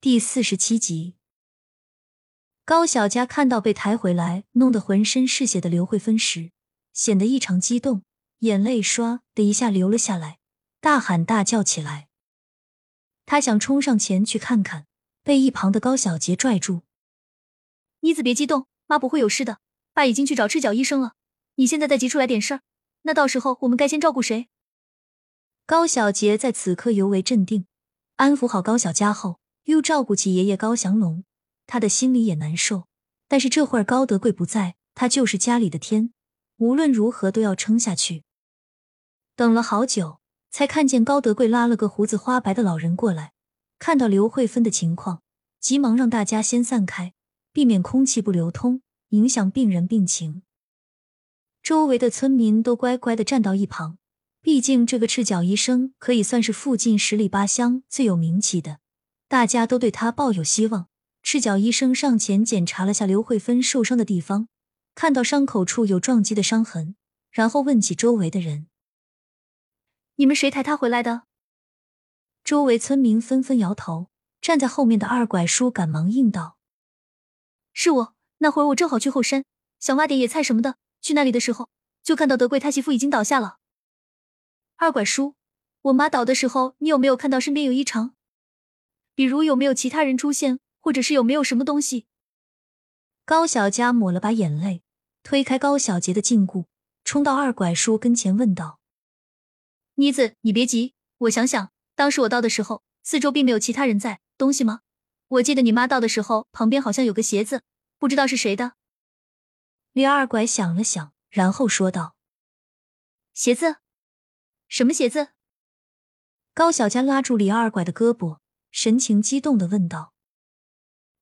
第四十七集，高小佳看到被抬回来、弄得浑身是血的刘慧芬时，显得异常激动，眼泪唰的一下流了下来，大喊大叫起来。他想冲上前去看看，被一旁的高小杰拽住：“妮子，别激动，妈不会有事的。爸已经去找赤脚医生了，你现在再急出来点事儿，那到时候我们该先照顾谁？”高小杰在此刻尤为镇定，安抚好高小佳后。又照顾起爷爷高祥龙，他的心里也难受。但是这会儿高德贵不在，他就是家里的天，无论如何都要撑下去。等了好久，才看见高德贵拉了个胡子花白的老人过来。看到刘慧芬的情况，急忙让大家先散开，避免空气不流通，影响病人病情。周围的村民都乖乖的站到一旁，毕竟这个赤脚医生可以算是附近十里八乡最有名气的。大家都对他抱有希望。赤脚医生上前检查了下刘慧芬受伤的地方，看到伤口处有撞击的伤痕，然后问起周围的人：“你们谁抬他回来的？”周围村民纷纷摇头。站在后面的二拐叔赶忙应道：“是我。那会儿我正好去后山，想挖点野菜什么的。去那里的时候，就看到德贵他媳妇已经倒下了。”二拐叔，我妈倒的时候，你有没有看到身边有异常？比如有没有其他人出现，或者是有没有什么东西？高小佳抹了把眼泪，推开高小杰的禁锢，冲到二拐叔跟前问道：“妮子，你别急，我想想，当时我到的时候，四周并没有其他人在，东西吗？我记得你妈到的时候，旁边好像有个鞋子，不知道是谁的。”李二拐想了想，然后说道：“鞋子？什么鞋子？”高小佳拉住李二拐的胳膊。神情激动的问道：“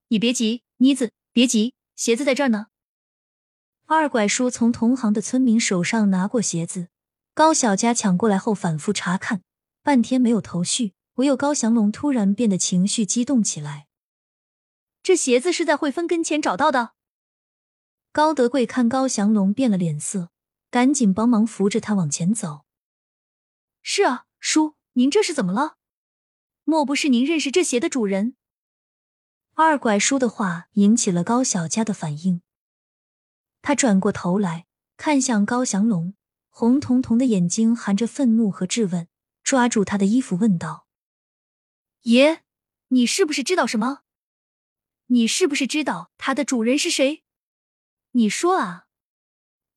你别急，妮子，别急，鞋子在这儿呢。”二拐叔从同行的村民手上拿过鞋子，高小佳抢过来后反复查看，半天没有头绪。唯有高祥龙突然变得情绪激动起来：“这鞋子是在慧芬跟前找到的。”高德贵看高祥龙变了脸色，赶紧帮忙扶着他往前走：“是啊，叔，您这是怎么了？”莫不是您认识这鞋的主人？二拐叔的话引起了高小佳的反应，他转过头来看向高祥龙，红彤彤的眼睛含着愤怒和质问，抓住他的衣服问道：“爷，你是不是知道什么？你是不是知道他的主人是谁？你说啊，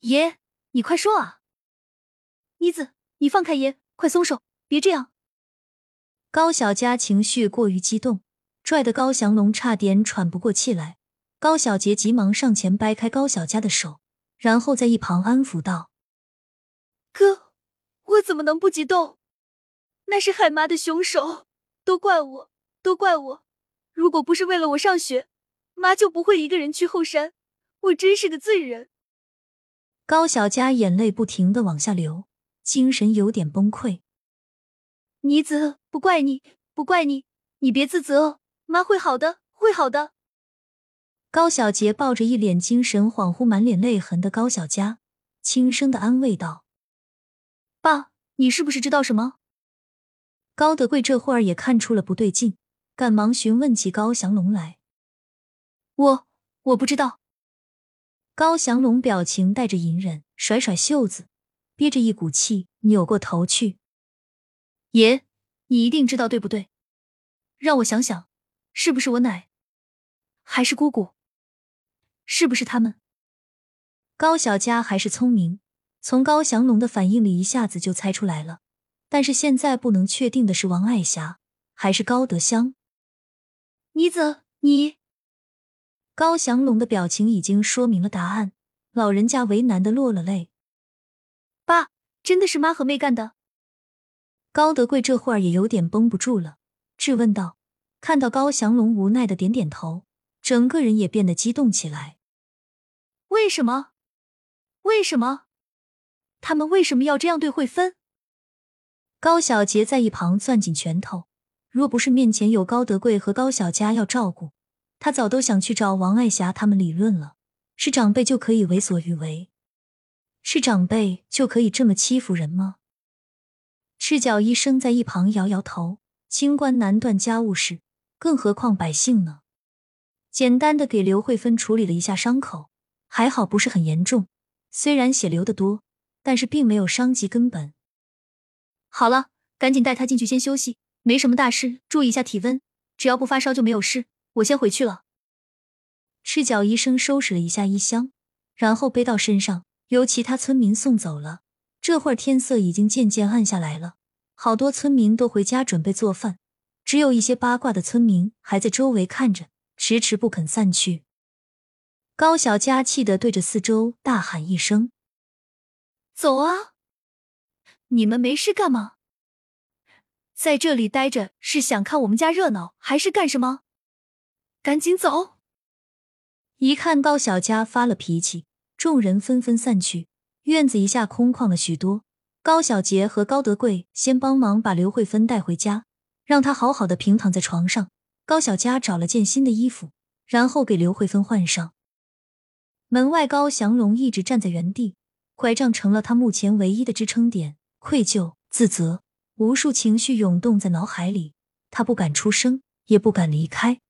爷，你快说啊！妮子，你放开爷，快松手，别这样。”高小佳情绪过于激动，拽得高祥龙差点喘不过气来。高小杰急忙上前掰开高小佳的手，然后在一旁安抚道：“哥，我怎么能不激动？那是海妈的凶手，都怪我，都怪我！如果不是为了我上学，妈就不会一个人去后山。我真是个罪人。”高小佳眼泪不停的往下流，精神有点崩溃。妮子，不怪你，不怪你，你别自责，妈会好的，会好的。高小杰抱着一脸精神恍惚、满脸泪痕的高小佳，轻声的安慰道：“爸，你是不是知道什么？”高德贵这会儿也看出了不对劲，赶忙询问起高祥龙来：“我我不知道。”高祥龙表情带着隐忍，甩甩袖子，憋着一股气，扭过头去。爷，你一定知道对不对？让我想想，是不是我奶，还是姑姑？是不是他们？高小佳还是聪明，从高祥龙的反应里一下子就猜出来了。但是现在不能确定的是王爱霞还是高德香。妮子，你……高祥龙的表情已经说明了答案，老人家为难的落了泪。爸，真的是妈和妹干的。高德贵这会儿也有点绷不住了，质问道：“看到高祥龙无奈的点点头，整个人也变得激动起来。为什么？为什么？他们为什么要这样对慧芬？”高小杰在一旁攥紧拳头，若不是面前有高德贵和高小佳要照顾，他早都想去找王爱霞他们理论了。是长辈就可以为所欲为？是长辈就可以这么欺负人吗？赤脚医生在一旁摇摇头，清官难断家务事，更何况百姓呢？简单的给刘慧芬处理了一下伤口，还好不是很严重，虽然血流的多，但是并没有伤及根本。好了，赶紧带她进去先休息，没什么大事，注意一下体温，只要不发烧就没有事。我先回去了。赤脚医生收拾了一下衣箱，然后背到身上，由其他村民送走了。这会儿天色已经渐渐暗下来了，好多村民都回家准备做饭，只有一些八卦的村民还在周围看着，迟迟不肯散去。高小佳气得对着四周大喊一声：“走啊！你们没事干吗？在这里待着是想看我们家热闹，还是干什么？赶紧走！”一看高小佳发了脾气，众人纷纷散去。院子一下空旷了许多。高小杰和高德贵先帮忙把刘慧芬带回家，让她好好的平躺在床上。高小佳找了件新的衣服，然后给刘慧芬换上。门外，高祥龙一直站在原地，拐杖成了他目前唯一的支撑点。愧疚、自责，无数情绪涌动在脑海里，他不敢出声，也不敢离开。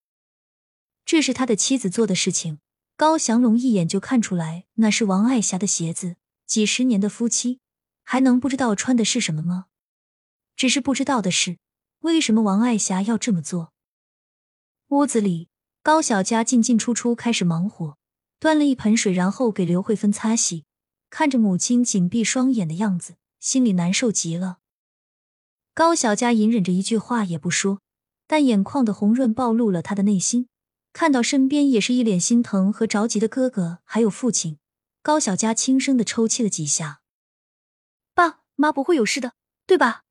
这是他的妻子做的事情，高祥龙一眼就看出来，那是王爱霞的鞋子。几十年的夫妻，还能不知道穿的是什么吗？只是不知道的是，为什么王爱霞要这么做？屋子里，高小佳进进出出，开始忙活，端了一盆水，然后给刘慧芬擦洗。看着母亲紧闭双眼的样子，心里难受极了。高小佳隐忍着一句话也不说，但眼眶的红润暴露了他的内心。看到身边也是一脸心疼和着急的哥哥，还有父亲。高小佳轻声的抽泣了几下，爸妈不会有事的，对吧？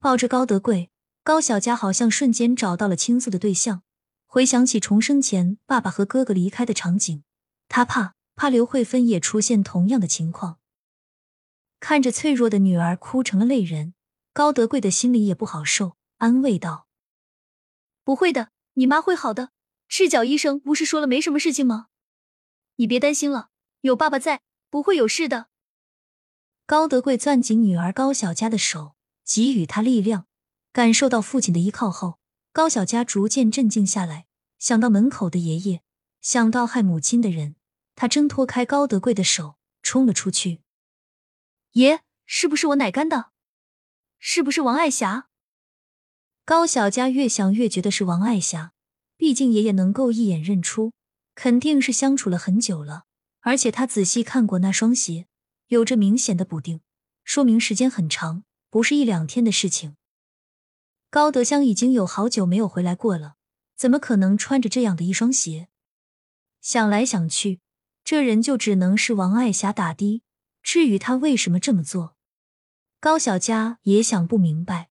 抱着高德贵，高小佳好像瞬间找到了倾诉的对象。回想起重生前爸爸和哥哥离开的场景，他怕怕刘慧芬也出现同样的情况。看着脆弱的女儿哭成了泪人，高德贵的心里也不好受，安慰道：“不会的，你妈会好的。赤脚医生不是说了没什么事情吗？你别担心了。”有爸爸在，不会有事的。高德贵攥紧女儿高小佳的手，给予她力量。感受到父亲的依靠后，高小佳逐渐镇静下来。想到门口的爷爷，想到害母亲的人，她挣脱开高德贵的手，冲了出去。爷，是不是我奶干的？是不是王爱霞？高小佳越想越觉得是王爱霞，毕竟爷爷能够一眼认出，肯定是相处了很久了。而且他仔细看过那双鞋，有着明显的补丁，说明时间很长，不是一两天的事情。高德香已经有好久没有回来过了，怎么可能穿着这样的一双鞋？想来想去，这人就只能是王爱霞打的。至于他为什么这么做，高小佳也想不明白。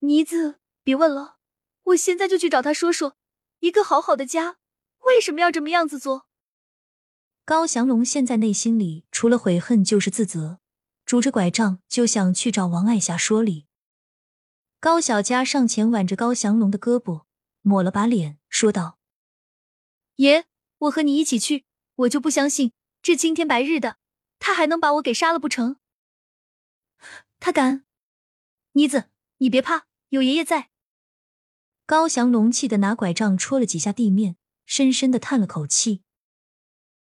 妮子，别问了，我现在就去找他说说，一个好好的家，为什么要这么样子做？高祥龙现在内心里除了悔恨就是自责，拄着拐杖就想去找王爱霞说理。高小佳上前挽着高祥龙的胳膊，抹了把脸，说道：“爷，我和你一起去，我就不相信这青天白日的，他还能把我给杀了不成？他敢！妮子，你别怕，有爷爷在。”高祥龙气得拿拐杖戳了几下地面，深深的叹了口气。